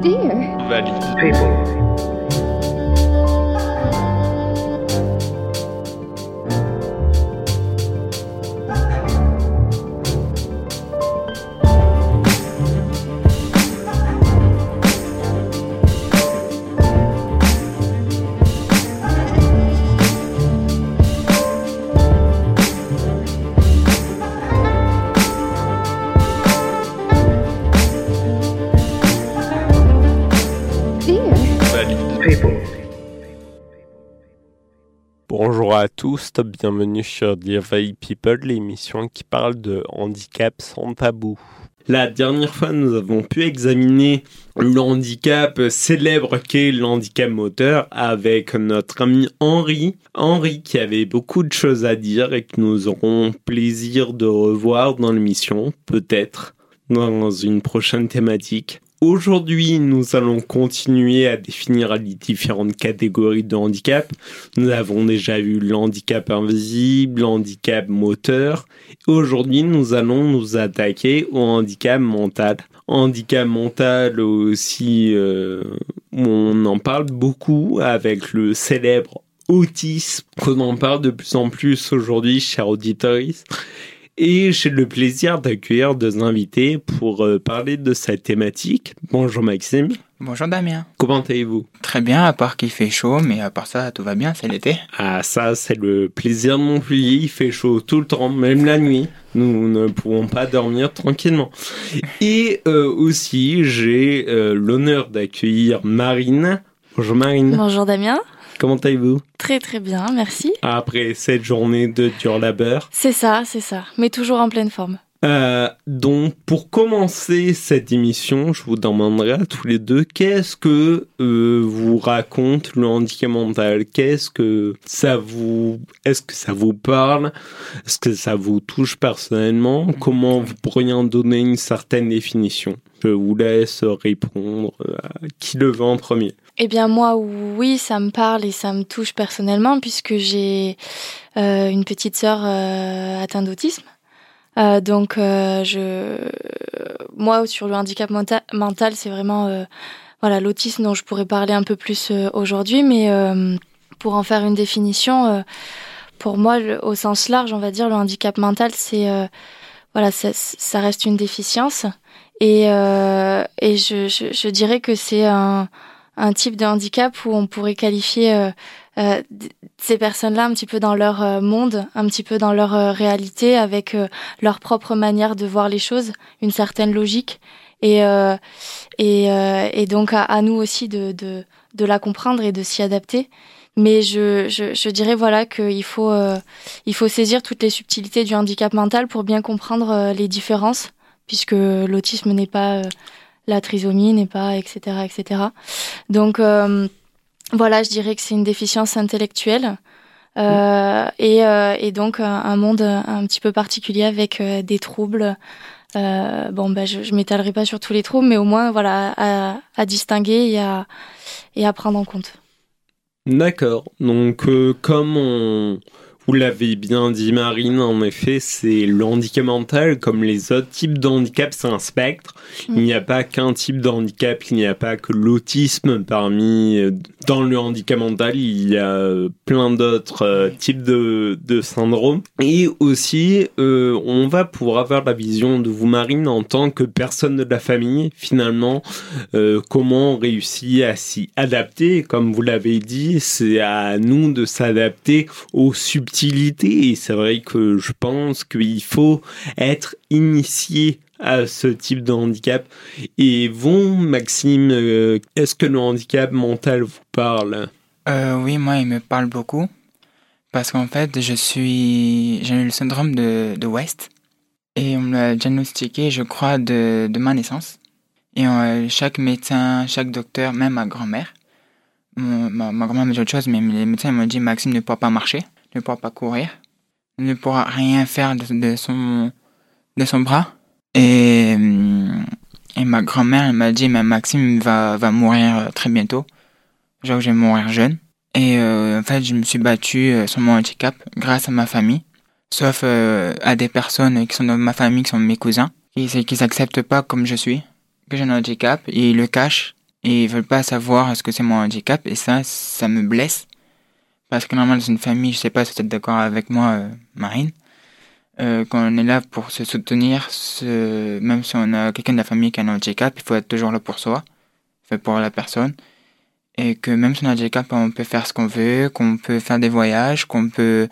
Dear. People, Bonjour à tous, bienvenue sur Dear Valley People, l'émission qui parle de handicap sans tabou. La dernière fois, nous avons pu examiner le handicap célèbre qu'est le handicap moteur avec notre ami Henri. Henri qui avait beaucoup de choses à dire et que nous aurons plaisir de revoir dans l'émission, peut-être dans une prochaine thématique. Aujourd'hui, nous allons continuer à définir les différentes catégories de handicap. Nous avons déjà vu le handicap invisible, le handicap moteur. Aujourd'hui, nous allons nous attaquer au handicap mental. Handicap mental aussi, euh, on en parle beaucoup avec le célèbre autisme qu'on en parle de plus en plus aujourd'hui, chers auditeurs. Et j'ai le plaisir d'accueillir deux invités pour euh, parler de cette thématique. Bonjour Maxime, Bonjour Damien. comment allez-vous? Très bien, à part qu'il fait chaud, mais à part ça, tout va bien, c'est l'été. Ah ça c'est le plaisir de Montpellier, il fait chaud tout le temps, même la nuit. Nous ne pouvons pas dormir tranquillement. Et euh, aussi j'ai euh, l'honneur d'accueillir Marine. Bonjour Marine, Bonjour Damien. Comment allez-vous? Très très bien, merci. Après cette journée de dur labeur? C'est ça, c'est ça. Mais toujours en pleine forme. Euh, donc, pour commencer cette émission, je vous demanderai à tous les deux qu'est-ce que euh, vous raconte le handicap mental? Qu'est-ce que ça vous, est-ce que ça vous parle? Est-ce que ça vous touche personnellement? Comment vous pourriez en donner une certaine définition? Je vous laisse répondre à qui le veut en premier. Eh bien moi, oui, ça me parle et ça me touche personnellement puisque j'ai euh, une petite sœur euh, atteinte d'autisme. Euh, donc, je, moi, sur le handicap menta- mental, c'est vraiment voilà l'autisme dont je pourrais parler un peu plus aujourd'hui, mais pour en faire une définition, pour moi, au sens large, on va dire, le handicap mental, c'est voilà, ça, ça reste une déficience et et je, je, je dirais que c'est un un type de handicap où on pourrait qualifier euh, euh, ces personnes-là un petit peu dans leur euh, monde, un petit peu dans leur euh, réalité, avec leur propre manière de voir les choses, une certaine logique, et et, et donc à, à nous aussi de, de de la comprendre et de s'y adapter. Mais je, je, je dirais voilà qu'il faut il faut saisir toutes les subtilités du handicap mental pour bien comprendre les différences, puisque l'autisme n'est pas la trisomie n'est pas, etc., etc. Donc euh, voilà, je dirais que c'est une déficience intellectuelle euh, et, euh, et donc un, un monde un petit peu particulier avec euh, des troubles. Bon, ben je, je m'étalerai pas sur tous les troubles, mais au moins voilà à, à distinguer et à, et à prendre en compte. D'accord. Donc, comme on... vous l'avez bien dit, Marine, en effet, c'est le handicap mental, comme les autres types de handicap, c'est un spectre. Il n'y a pas qu'un type de handicap, il n'y a pas que l'autisme parmi... euh, Dans le handicap mental, il y a euh, plein d'autres euh, types de, de syndromes. Et aussi, euh, on va pouvoir avoir la vision de vous, Marine, en tant que personne de la famille, finalement, euh, comment on réussit à s'y adapter. Comme vous l'avez dit, c'est à nous de s'adapter aux subtilités. Et c'est vrai que je pense qu'il faut être initié à ce type de handicap. Et vous, Maxime, euh, est-ce que le handicap mental vous parle? Euh, oui, moi, il me parle beaucoup. Parce qu'en fait, je suis. J'ai eu le syndrome de, West. Et on me l'a diagnostiqué, je crois, de, ma naissance. Et euh, chaque médecin, chaque docteur, même ma grand-mère, ma, ma grand-mère me dit autre chose, mais les médecins m'ont dit Maxime ne pourra pas marcher, ne pourra pas courir, ne pourra rien faire de, de son, de son bras. Et, et ma grand-mère m'a dit mais Maxime va, va mourir euh, très bientôt. Genre, je vais mourir jeune. Et euh, en fait, je me suis battu euh, sur mon handicap grâce à ma famille. Sauf à des personnes qui sont dans ma famille, qui sont mes cousins, qui qui s'acceptent pas comme je suis, que j'ai un handicap, ils le cachent. et ils veulent pas savoir ce que c'est mon handicap et ça, ça me blesse. Parce que normalement, dans une famille, je sais pas si tu es d'accord avec moi, euh, Marine, euh, quand on est là pour se soutenir, ce... même si on a quelqu'un de la famille qui a un handicap, il faut être toujours là pour soi, pour la personne. Et que même si on a un handicap, on peut faire ce qu'on veut, qu'on peut faire des voyages, qu'on peut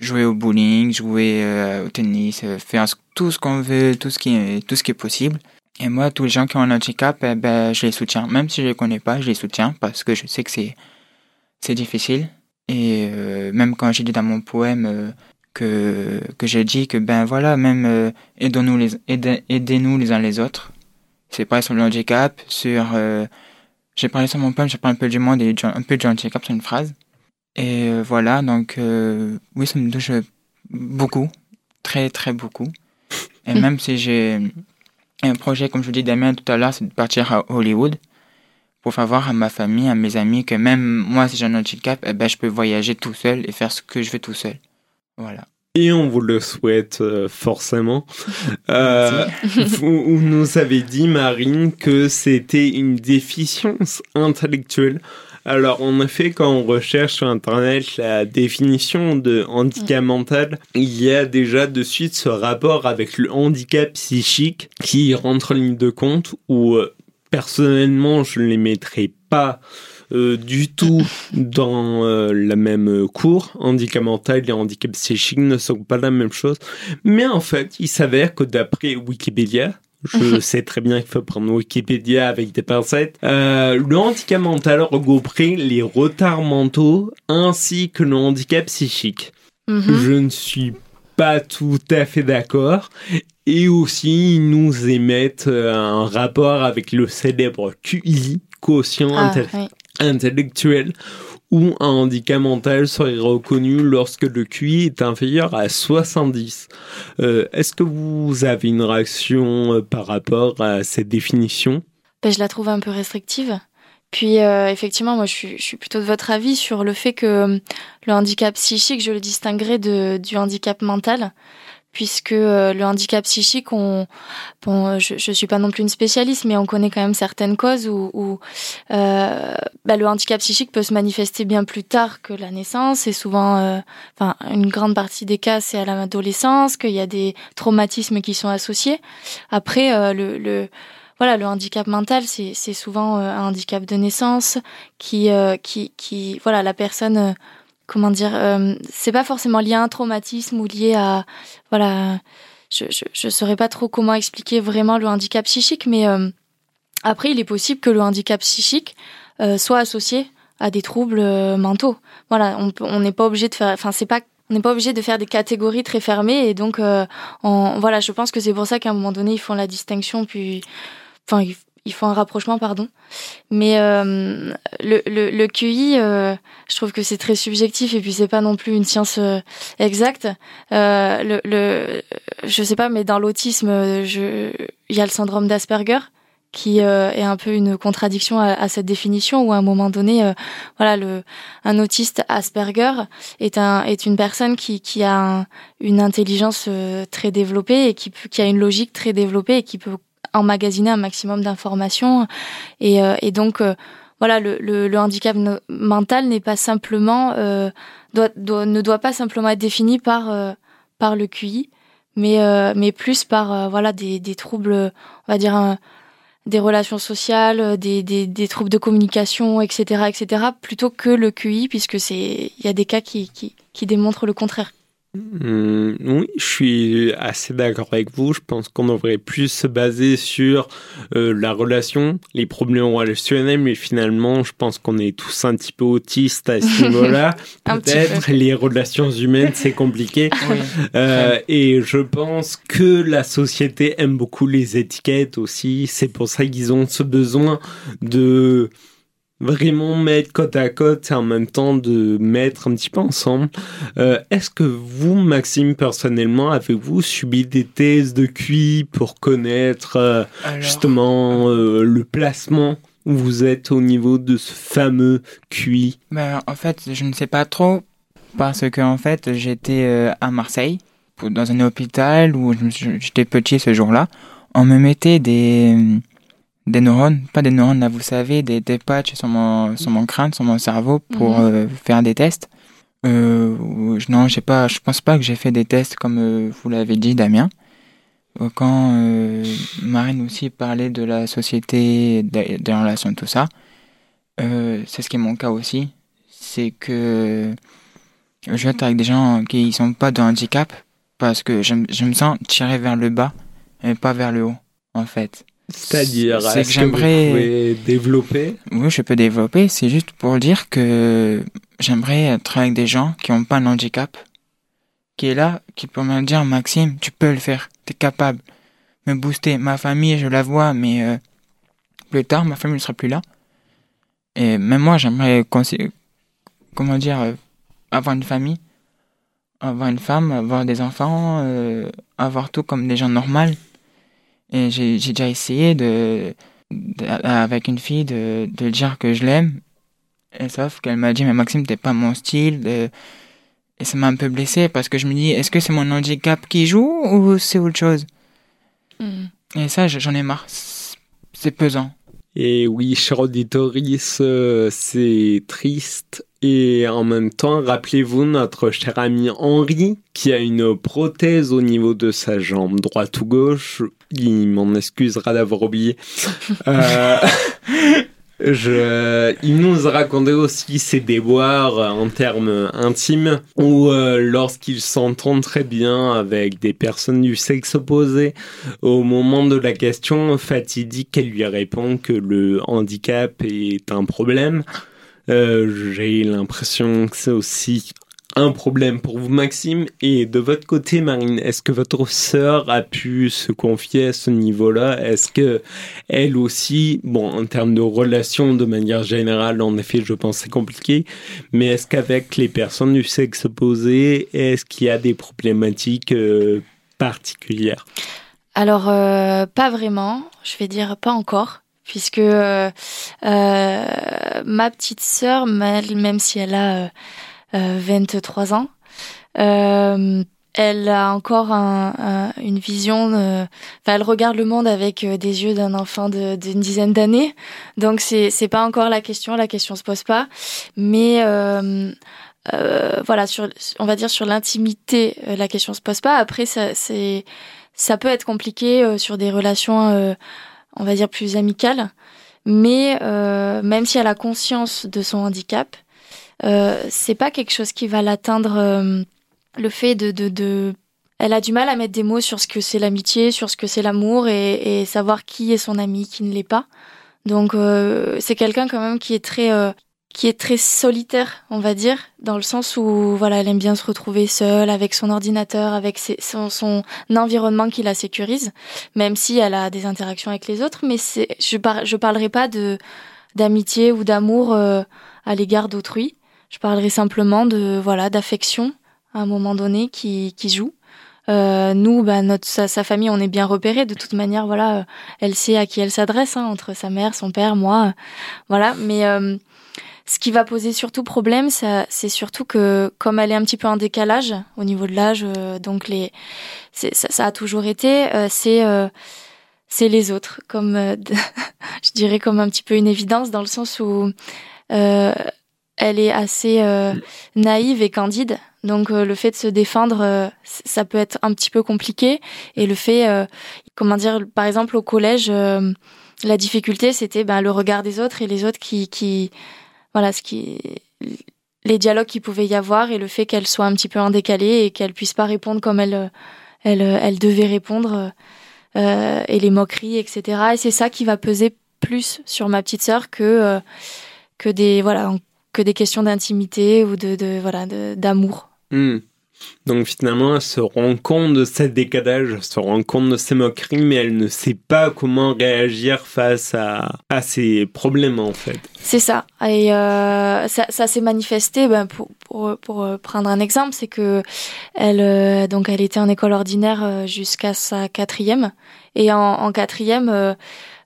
jouer au bowling, jouer euh, au tennis, euh, faire tout ce qu'on veut, tout ce qui est, tout ce qui est possible. Et moi, tous les gens qui ont un handicap, eh ben, je les soutiens. Même si je les connais pas, je les soutiens parce que je sais que c'est, c'est difficile. Et euh, même quand j'ai dit dans mon poème euh, que, que j'ai dit que, ben voilà, même euh, aidons-nous les, aidez, aidez-nous les uns les autres. C'est pareil sur le handicap, sur... j'ai parlé sur mon poème, j'ai parlé un peu du monde et un peu du handicap sur une phrase. Et voilà, donc oui, ça me touche beaucoup, très très beaucoup. Et même si j'ai un projet, comme je vous dis Damien tout à l'heure, c'est de partir à Hollywood pour faire voir à ma famille, à mes amis que même moi, si j'ai un handicap, eh ben, je peux voyager tout seul et faire ce que je veux tout seul. Voilà. Et on vous le souhaite euh, forcément. Euh, vous nous avez dit, Marine, que c'était une déficience intellectuelle. Alors, en effet, quand on recherche sur Internet la définition de handicap mental, il y a déjà de suite ce rapport avec le handicap psychique qui rentre en ligne de compte où, personnellement, je ne les mettrai pas euh, du tout dans euh, la même cour. Handicap mental et handicap psychique ne sont pas la même chose. Mais en fait, il s'avère que d'après Wikipédia, je sais très bien qu'il faut prendre Wikipédia avec des pincettes. Euh, le handicap mental regrouperait les retards mentaux ainsi que le handicap psychique. Mhm. Je ne suis pas tout à fait d'accord. Et aussi, ils nous émettent euh, un rapport avec le célèbre QI, quotient Ah, oui. intellectuel, où un handicap mental serait reconnu lorsque le QI est inférieur à 70. Euh, Est-ce que vous avez une réaction euh, par rapport à cette définition? Ben, je la trouve un peu restrictive. Puis euh, effectivement, moi je suis, je suis plutôt de votre avis sur le fait que le handicap psychique, je le distinguerais de, du handicap mental, puisque euh, le handicap psychique, on, bon, je, je suis pas non plus une spécialiste, mais on connaît quand même certaines causes où, où euh, bah, le handicap psychique peut se manifester bien plus tard que la naissance, et souvent, euh, enfin une grande partie des cas, c'est à l'adolescence qu'il y a des traumatismes qui sont associés. Après, euh, le, le voilà, le handicap mental, c'est souvent euh, un handicap de naissance qui euh, qui qui voilà la personne comment dire euh, c'est pas forcément lié à un traumatisme ou lié à voilà je je saurais pas trop comment expliquer vraiment le handicap psychique mais euh, après il est possible que le handicap psychique euh, soit associé à des troubles mentaux. Voilà, on n'est pas obligé de faire enfin c'est pas on n'est pas obligé de faire des catégories très fermées et donc on, voilà, je pense que c'est pour ça qu'à un moment donné ils font la distinction puis enfin ils font un rapprochement pardon. Mais euh, le, le, le QI euh, je trouve que c'est très subjectif et puis c'est pas non plus une science euh, exacte. Euh, le, le je sais pas mais dans l'autisme il y a le syndrome d'Asperger qui euh, est un peu une contradiction à, à cette définition où à un moment donné euh, voilà le un autiste Asperger est un est une personne qui qui a un- une intelligence très développée et qui qui a une logique très développée et qui peut emmagasiner un maximum d'informations. Et, euh, et donc euh, voilà le, le, le handicap mental n'est pas simplement euh, doit, doit- ne doit pas simplement être défini par euh, par le QI mais euh, mais plus par euh, voilà des, des troubles on va dire des relations sociales des, des, des troubles de communication etc etc plutôt que le QI puisque c'est il y a des cas qui, qui qui démontrent le contraire Hum, oui, je suis assez d'accord avec vous. Je pense qu'on devrait plus se baser sur euh, la relation, les problèmes relationnels, mais finalement, je pense qu'on est tous un petit peu autistes à ce niveau-là. Peut-être les relations humaines, c'est compliqué. Oui. Euh, et je pense que la société aime beaucoup les étiquettes aussi. C'est pour ça qu'ils ont ce besoin de vraiment mettre côte à côte et en même temps de mettre un petit peu ensemble. Euh, Est-ce que vous, Maxime, personnellement, avez-vous subi des thèses de QI pour connaître euh, Alors, justement euh, le placement où vous êtes au niveau de ce fameux QI ben, en fait, je ne sais pas trop parce que en fait, j'étais à Marseille dans un hôpital où j'étais petit ce jour-là. On me mettait des des neurones, pas des neurones là, vous savez, des, des patchs sur mon, sur mon crâne, sur mon cerveau pour Mhm. euh, faire des tests. Euh, non, j'ai pas, je pense pas que j'ai fait des tests comme euh, vous l'avez dit, Damien. Euh, Quand Marine aussi parlait de la société, des, relations, tout ça, c'est ce qui est mon cas aussi. C'est que je vais être avec des gens qui sont pas de handicap parce que je, je me sens tiré vers le bas et pas vers le haut, en fait. C'est-à-dire, C'est est-ce que j'aimerais- développer Oui, je peux développer. C'est juste pour dire que j'aimerais être avec des gens qui n'ont pas de handicap, qui est là, qui peut me dire Maxime, tu peux le faire, t'es capable, me booster. Ma famille, je la vois, mais euh, plus tard, ma famille ne sera plus là. Et même moi, j'aimerais, comment dire, euh, avoir une famille, avoir une femme, avoir des enfants, euh, avoir tout comme des gens normaux. Et j'ai j'ai déjà essayé de, de- avec une fille de, de dire que je l'aime. Et sauf qu'elle m'a dit, mais Maxime, t'es pas mon style. de- Et ça m'a un peu blessé parce que je me dis, est-ce que c'est mon handicap qui joue ou c'est autre chose? Mhm. Et ça, j'en ai marre. C'est c'est pesant. Et oui, cher auditoris, euh, c'est triste. Et en même temps, rappelez-vous notre cher ami Henri, qui a une prothèse au niveau de sa jambe droite ou gauche. Il m'en excusera d'avoir oublié. Euh, je, il nous a raconté aussi ses déboires en termes intimes, où euh, lorsqu'il s'entend très bien avec des personnes du sexe opposé, au moment de la question fatidique, elle lui répond que le handicap est un problème. Euh, J'ai l'impression que c'est aussi un problème pour vous, Maxime. Et de votre côté, Marine, est-ce que votre sœur a pu se confier à ce niveau-là? Est-ce que elle aussi, bon, en termes de relations de manière générale, en effet, je pense c'est compliqué, mais est-ce qu'avec les personnes du sexe opposé, est-ce qu'il y a des problématiques euh, particulières? Alors, euh, pas vraiment, je vais dire pas encore, puisque ma petite sœur, même si elle a euh, euh, 23 ans, euh, elle a encore un- un- une vision, euh, enfin, elle regarde le monde avec euh, des yeux d'un enfant d'une dizaine d'années, donc c'est c'est pas encore la question, la question se pose pas, mais euh, euh, voilà, on va dire sur l'intimité, euh, la question se pose pas. Après, ça, peut être compliqué euh, sur des relations, euh, on va dire plus amicales. Mais euh, même si elle a conscience de son handicap, euh, c'est pas quelque chose qui va l'atteindre. euh, le fait de, de, de, elle a du mal à mettre des mots sur ce que c'est l'amitié, sur ce que c'est l'amour et, et savoir qui est son ami, qui ne l'est pas. Donc euh, c'est quelqu'un quand même qui est très euh, qui est très solitaire, on va dire, dans le sens où voilà, elle aime bien se retrouver seule avec son ordinateur, avec son, environnement qui la sécurise, même si elle a des interactions avec les autres. Mais c'est, je par, parlerai pas de d'amitié ou d'amour euh, à l'égard d'autrui. Je parlerai simplement de voilà d'affection à un moment donné qui qui joue. Euh, nous, bah, notre sa, sa famille, on est bien repérés. De toute manière, voilà, euh, elle sait à qui elle s'adresse hein, entre sa mère, son père, moi, euh, voilà. Mais euh, ce qui va poser surtout problème, c'est surtout que comme elle est un petit peu en décalage au niveau de l'âge, euh, donc les, ça, ça a toujours été, euh, c'est euh, c'est les autres, comme euh, je dirais comme un petit peu une évidence dans le sens où euh, elle est assez euh, naïve et candide. Donc euh, le fait de se défendre, euh, ça peut être un petit peu compliqué. Et le fait, comment dire, par exemple au collège, la difficulté c'était ben, le regard des autres et les autres qui, qui voilà, ce qui, les dialogues qu'il pouvait y avoir et le fait qu'elle soit un petit peu en décalé et qu'elle puisse pas répondre comme elle, elle, elle devait répondre euh, et les moqueries, etc. Et c'est ça qui va peser plus sur ma petite sœur que euh, que des voilà que des questions d'intimité ou de, de voilà d'amour. Hmm. Donc finalement, elle se rend compte de ce décalage, elle se rend compte de ces moqueries, mais elle ne sait pas comment réagir face à, à ces problèmes en fait. C'est ça. Et euh, ça, s'est manifesté. Ben, pour, pour, euh, prendre un exemple, c'est que elle euh, donc elle était en école ordinaire jusqu'à sa quatrième. Et en, quatrième,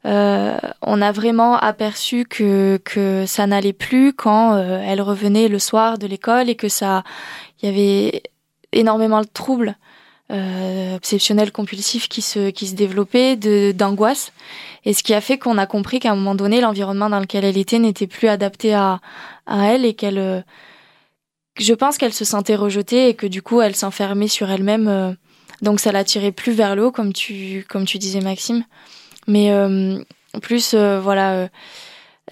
on a vraiment aperçu que que ça n'allait plus quand elle revenait le soir de l'école et que ça, il y avait énormément de troubles euh, obsessionnel compulsif qui se qui se développait de d'angoisse. Et ce qui a fait qu'on a compris qu'à un moment donné l'environnement dans lequel elle était n'était plus adapté à à elle et qu'elle euh, je pense qu'elle se sentait rejetée et que du coup elle s'enfermait sur elle-même euh, donc ça l'a tirée plus vers le haut comme tu comme tu disais Maxime. Mais euh, plus voilà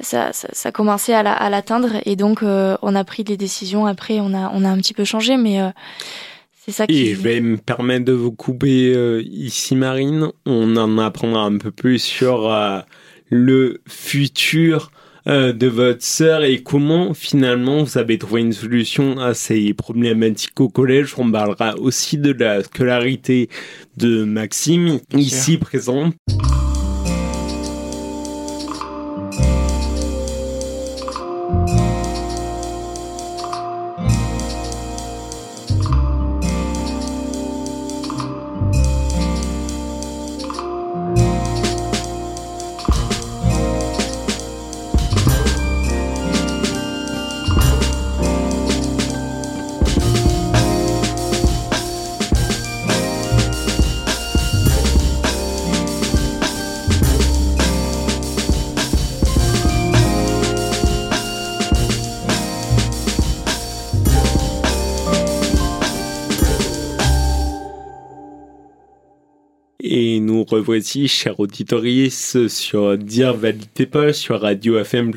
ça, ça, ça, commençait à, la, l'atteindre et donc on a pris des décisions. Après on a on a un petit peu changé mais c'est ça qui... Et je vais me permettre de vous couper euh, ici, Marine. On en apprendra un peu plus sur euh, le futur euh, de votre sœur et comment finalement vous avez trouvé une solution à ces problématiques au collège. On parlera aussi de la scolarité de Maxime, ici présent. Revoici, chers auditeurs, sur Dire Pas, sur Radio FM+,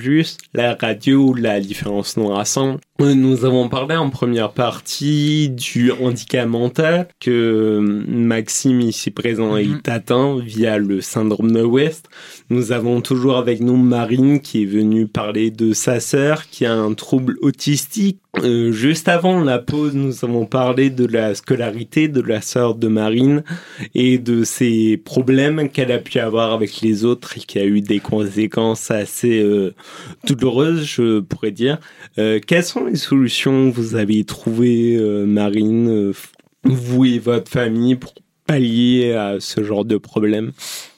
la radio où la différence nous rassemble. Nous avons parlé en première partie du handicap mental que Maxime ici présent est atteint via le syndrome de West. Nous avons toujours avec nous Marine qui est venue parler de sa sœur qui a un trouble autistique. Euh, juste avant la pause, nous avons parlé de la scolarité de la sœur de Marine et de ses problèmes qu'elle a pu avoir avec les autres et qui a eu des conséquences assez euh, douloureuses, je pourrais dire. Euh, quelles sont les solutions que vous avez trouvées, euh, Marine, euh, vous et votre famille, pour pallier à ce genre de problème?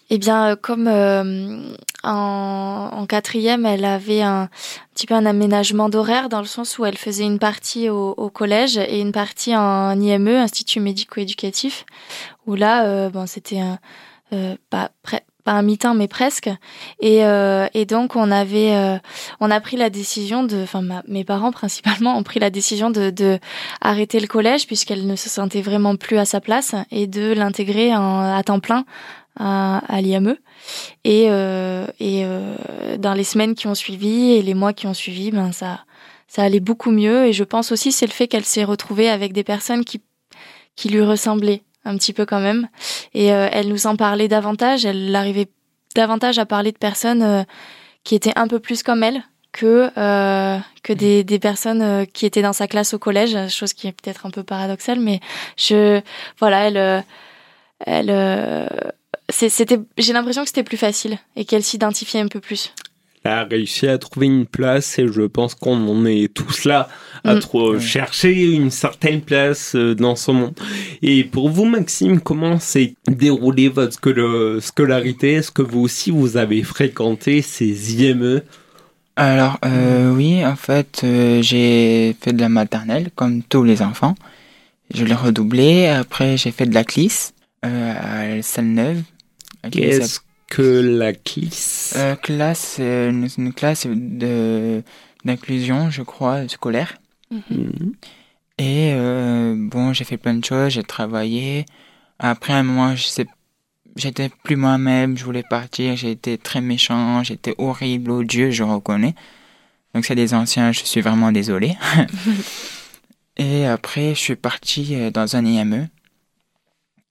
Eh bien, comme euh, en, en, quatrième, elle avait un, petit peu un aménagement d'horaire dans le sens où elle faisait une partie au, collège et une partie en IME, Institut médico-éducatif, où là, bon, c'était euh, pas, pas un mi-temps mais presque. Et, euh, et donc on avait euh, on a pris la décision de enfin mes parents principalement ont pris la décision de, de arrêter le collège puisqu'elle ne se sentait vraiment plus à sa place et de l'intégrer à temps plein à, à l'IME et euh, et euh, dans les semaines qui ont suivi et les mois qui ont suivi ben ça ça allait beaucoup mieux. Et je pense aussi c'est le fait qu'elle s'est retrouvée avec des personnes qui qui lui ressemblaient un petit peu quand même. Et euh, elle nous en parlait davantage. Elle arrivait davantage à parler de personnes euh, qui étaient un peu plus comme elle que euh, que des, des personnes qui étaient dans sa classe au collège, chose qui est peut-être un peu paradoxale, mais je voilà, elle elle c'était j'ai l'impression que c'était plus facile et qu'elle s'identifiait un peu plus a réussi à trouver une place et je pense qu'on en est tous là à mmh. trop chercher une certaine place euh, dans ce monde. Et pour vous, Maxime, comment s'est déroulé votre scolarité? Est-ce que vous aussi vous avez fréquenté ces IME Alors euh, oui, en fait, euh, j'ai fait de la maternelle comme tous les enfants. Je l'ai redoublé. Après, j'ai fait de la CLIS euh, à salle neuve. Qu'est-ce que la CLIS euh, Classe, c'est une, une, classe de d'inclusion, je crois, scolaire. Mm -hmm. Et euh, bon, j'ai fait plein de choses, j'ai travaillé. Après un moment, j'étais plus moi-même, je voulais partir, j'ai été très méchant, j'étais horrible, odieux, je reconnais. Donc c'est des anciens, je suis vraiment désolé. Et après, je suis parti euh, dans un IME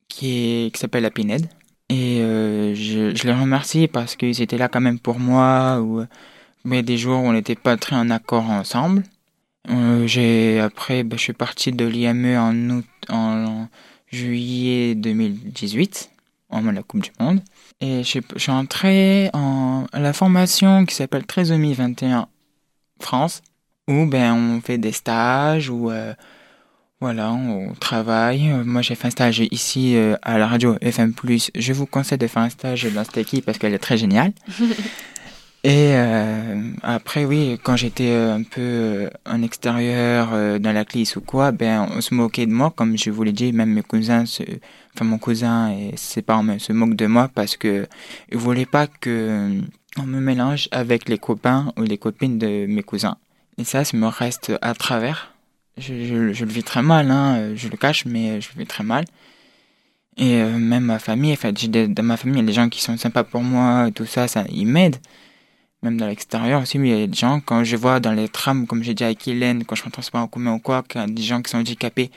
qui, est, qui s'appelle la PINED. Et euh, je, je, les remercie parce qu'ils étaient là quand même pour moi. Ou, mais des jours où on n'était pas très en accord ensemble. Euh, après, bah, je suis parti de l'IME en août, en, juillet 2018, en la Coupe du Monde. Et je, je suis entré en la formation qui s'appelle Trisomie 21 France, où ben on fait des stages, où euh, voilà, on travaille. Moi, j'ai fait un stage ici euh, à la radio FM+. Je vous conseille de faire un stage dans cette équipe parce qu'elle est très géniale. Et euh, après, oui, quand j'étais euh, un peu euh, en extérieur, euh, dans la classe ou quoi, ben, on se moquait de moi, comme je vous l'ai dit, même mes cousins, se, enfin mon cousin et ses parents se moquent de moi parce que ils voulaient pas que euh, on me mélange avec les copains ou les copines de mes cousins. Et ça, ça me reste à travers. Je, le vis très mal, hein, je le cache, mais je le vis très mal. Et euh, même ma famille, en fait, des- dans ma famille, il y a des gens qui sont sympas pour moi, tout ça, ça, ils m'aident. Même dans l'extérieur aussi, mais il y a des gens, quand je vois dans les trams, comme j'ai dit avec Hélène, quand je prends transport en commun ou quoi, qu'il y a des gens qui sont handicapés,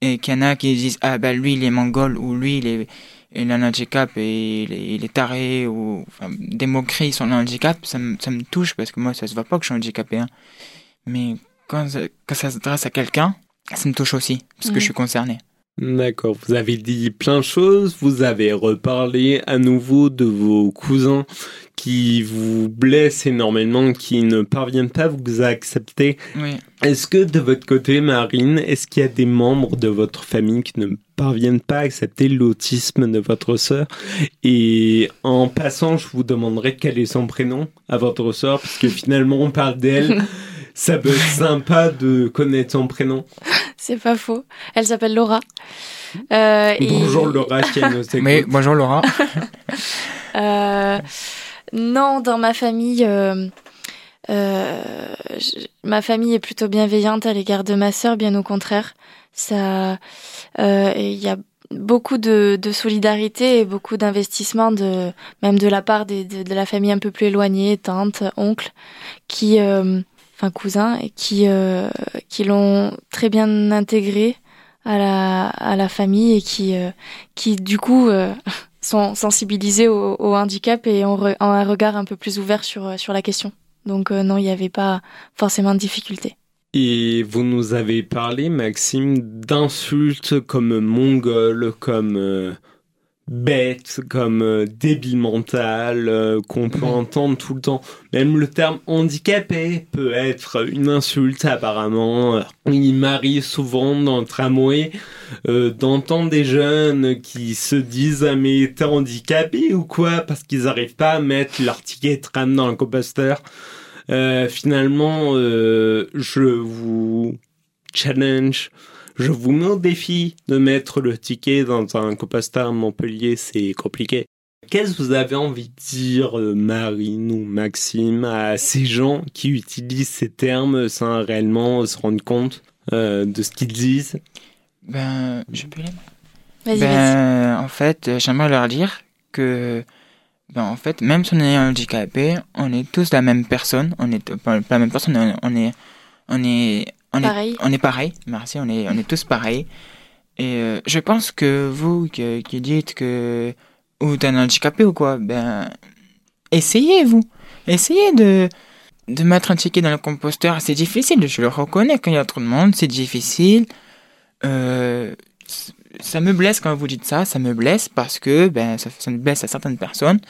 et qu'il y en a qui disent, ah ben lui il est mongol, ou lui il, est, il a un handicap et il est, il est taré, ou enfin, des moqueries sur le handicap, ça, me- ça me touche, parce que moi ça se voit pas que je suis handicapé. Hein. Mais quand, ça- quand ça s'adresse à quelqu'un, ça me touche aussi, parce que Mhm. je suis concerné. D'accord, vous avez dit plein de choses, vous avez reparlé à nouveau de vos cousins qui vous blessent énormément, qui ne parviennent pas à vous accepter. Oui. Est-ce que de votre côté, Marine, est-ce qu'il y a des membres de votre famille qui ne parviennent pas à accepter l'autisme de votre sœur? Et en passant, je vous demanderai quel est son prénom à votre sœur, puisque finalement on parle d'elle. Ça peut être sympa de connaître son prénom. C'est pas faux. Elle s'appelle Laura. Euh, et- Bonjour Laura, qui nous écoute. Mais bonjour Laura. Euh, non, dans ma famille, euh, euh, je- ma famille est plutôt bienveillante à l'égard de ma sœur, bien au contraire. Ça, euh, et il y a beaucoup de, de solidarité et beaucoup d'investissement de même de la part des, de, de la famille un peu plus éloignée, tantes, oncles, qui, euh, enfin et qui euh, qui l'ont très bien intégré à la à la famille et qui euh, qui du coup euh, sont sensibilisés au, handicap et ont, un regard un peu plus ouvert sur, sur la question. Donc non, il n'y avait pas forcément de difficulté. Et vous nous avez parlé, Maxime, d'insultes comme mongol, comme bête, comme euh, débile mental, euh, qu'on peut entendre tout le temps. Même le terme handicapé peut être une insulte apparemment. Il m'arrive souvent dans le tramway euh, d'entendre des jeunes qui se disent ah mais t'es handicapé ou quoi? Parce qu'ils n'arrivent pas à mettre leur ticket de tram dans le composteur. Euh, finalement, euh, je vous challenge, je vous mets au défi de mettre le ticket dans un composteur à Montpellier, c'est compliqué. Qu'est-ce que vous avez envie de dire, euh, Marine ou Maxime, à ces gens qui utilisent ces termes sans réellement se rendre compte euh, de ce qu'ils disent? Ben, je peux les Vas-y, vas-y. Ben, en fait, euh, j'aimerais leur dire que, ben, en fait, même si on est handicapé, on est tous la même personne. On est pas la même personne, on on est, on est, on est, Pareil. on est pareil. Merci, on est, on est tous pareils. Et euh, je pense que vous qui, qui dites que ou t'es un handicapé ou quoi, ben, essayez vous, essayez de de mettre un ticket dans le composteur. C'est difficile, je le reconnais. Quand il y a trop de monde, c'est difficile. Euh, ça me blesse quand vous dites ça, ça me blesse parce que ben ça, ça me blesse à certaines personnes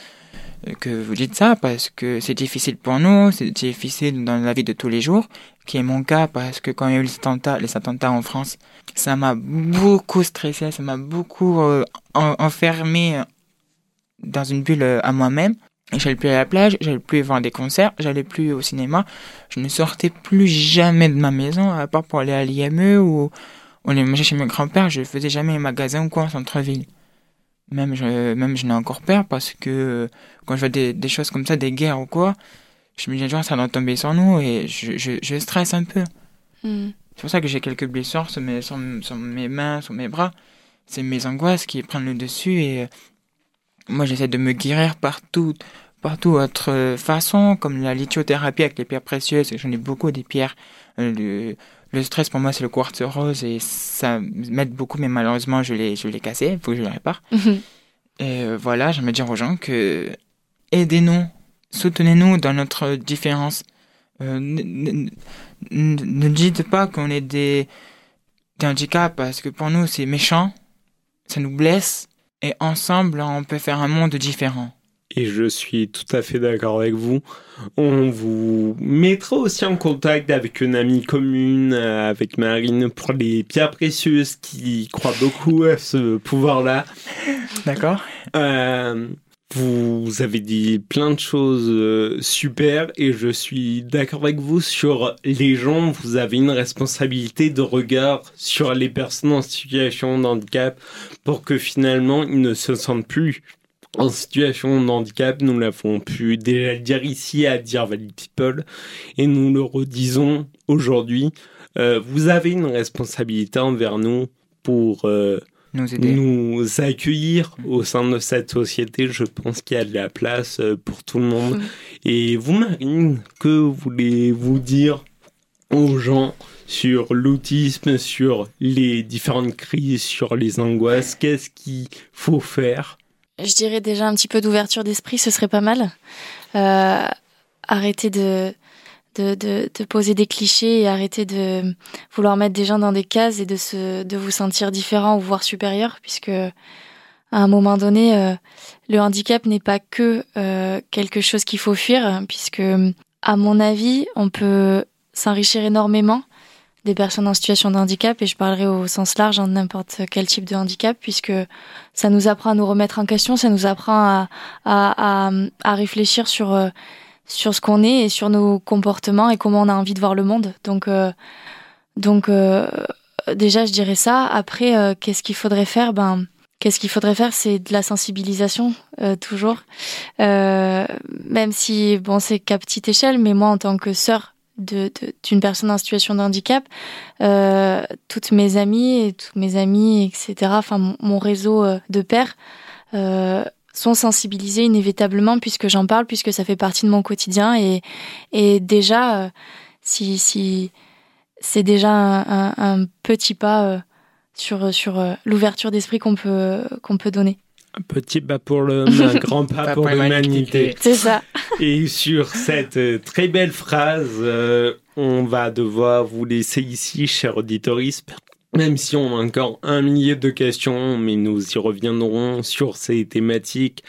que vous dites ça parce que c'est difficile pour nous, c'est difficile dans la vie de tous les jours, qui est mon cas parce que quand il y a eu les attentats, les attentats en France, ça m'a beaucoup stressé, ça m'a beaucoup euh, en- enfermé dans une bulle euh, à moi-même. J'allais plus à la plage, j'allais plus voir des concerts, j'allais plus au cinéma, je ne sortais plus jamais de ma maison à part pour aller à l'IME ou on allait manger chez mes grands-pères, je faisais jamais un magasin ou quoi en centre-ville. Même je, même je n'ai encore peur parce que euh, quand je vois des, des choses comme ça, des guerres ou quoi, je me dis genre ça doit tomber sur nous et je, je, je stresse un peu. Hmm. C'est pour ça que j'ai quelques blessures sur mes, sur, sur mes mains, sur mes bras. C'est mes angoisses qui prennent le dessus et euh, moi j'essaie de me guérir partout, partout autre façon, comme la lithothérapie avec les pierres précieuses. J'en ai beaucoup des pierres. Euh, Le, le stress pour moi c'est le quartz rose et ça m'aide beaucoup, mais malheureusement je l'ai, je l'ai cassé, il faut que je le répare. Et euh, voilà, j'aimerais dire aux gens que aidez-nous, soutenez-nous dans notre différence. Euh, n- n- n- ne dites pas qu'on est des, des handicaps parce que pour nous c'est méchant, ça nous blesse et ensemble on peut faire un monde différent. Et je suis tout à fait d'accord avec vous. On vous mettra aussi en contact avec une amie commune, euh, avec Marine, pour les pierres précieuses qui croient beaucoup à ce pouvoir-là. D'accord Euh, Vous avez dit plein de choses euh, super et je suis d'accord avec vous sur les gens. Vous avez une responsabilité de regard sur les personnes en situation de handicap pour que finalement ils ne se sentent plus en situation de handicap. Nous l'avons pu déjà le dire ici à Dear Valley People et nous le redisons aujourd'hui. Euh, vous avez une responsabilité envers nous pour euh, Nous aider. nous accueillir au sein de cette société. Je pense qu'il y a de la place euh, pour tout le monde. Et vous, Marine, que voulez-vous dire aux gens sur l'autisme, sur les différentes crises, sur les angoisses? Qu'est-ce qu'il faut faire Je dirais déjà un petit peu d'ouverture d'esprit, ce serait pas mal. Euh, arrêter de, de, poser des clichés et arrêter de vouloir mettre des gens dans des cases et de, se, de vous sentir différent ou voire supérieur, puisque à un moment donné, euh, le handicap n'est pas que euh, quelque chose qu'il faut fuir, puisque à mon avis, on peut s'enrichir énormément des personnes en situation de handicap, et je parlerai au sens large en n'importe quel type de handicap, puisque ça nous apprend à nous remettre en question, ça nous apprend à, à, à, à réfléchir sur, euh, sur ce qu'on est et sur nos comportements et comment on a envie de voir le monde. Donc, euh, donc euh, déjà, je dirais ça. Après, euh, qu'est-ce qu'il faudrait faire? Ben, qu'est-ce qu'il faudrait faire? C'est de la sensibilisation, euh, toujours. Même si, bon, c'est qu'à petite échelle, mais moi, en tant que sœur de- de- d'une personne en situation de handicap, euh, toutes mes amies tous mes amis, etc., enfin, mon, réseau euh, de pairs, euh, sont sensibilisés inévitablement puisque j'en parle, puisque ça fait partie de mon quotidien. Et, et déjà, euh, si, si c'est déjà un, un- petit pas sur, sur l'ouverture d'esprit qu'on peut, qu'on peut donner. Un petit pas pour l'homme, un grand pas Pas pour pour l'humanité. C'est ça. Et sur cette euh, très belle phrase, euh, on va devoir vous laisser ici, chers auditoristes, même si on a encore un millier de questions, mais nous y reviendrons sur ces thématiques.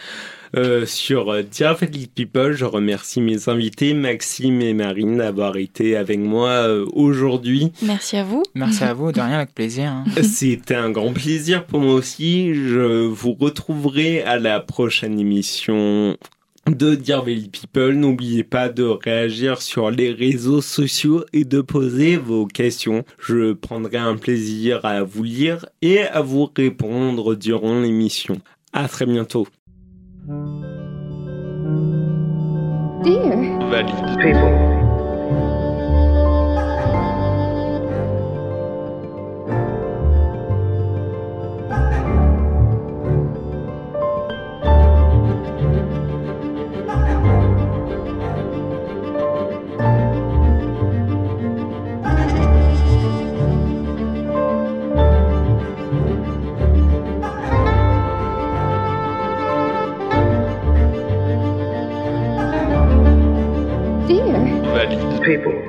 Euh, sur euh, Dear Valley People, je remercie mes invités, Maxime et Marine, d'avoir été avec moi euh, aujourd'hui. Merci à vous. Merci à vous, de rien, avec plaisir. hein. C'était un grand plaisir pour moi aussi. Je vous retrouverai à la prochaine émission de Dear Valley People. N'oubliez pas de réagir sur les réseaux sociaux et de poser vos questions. Je prendrai un plaisir à vous lire et à vous répondre durant l'émission. À très bientôt. Dear. People, people.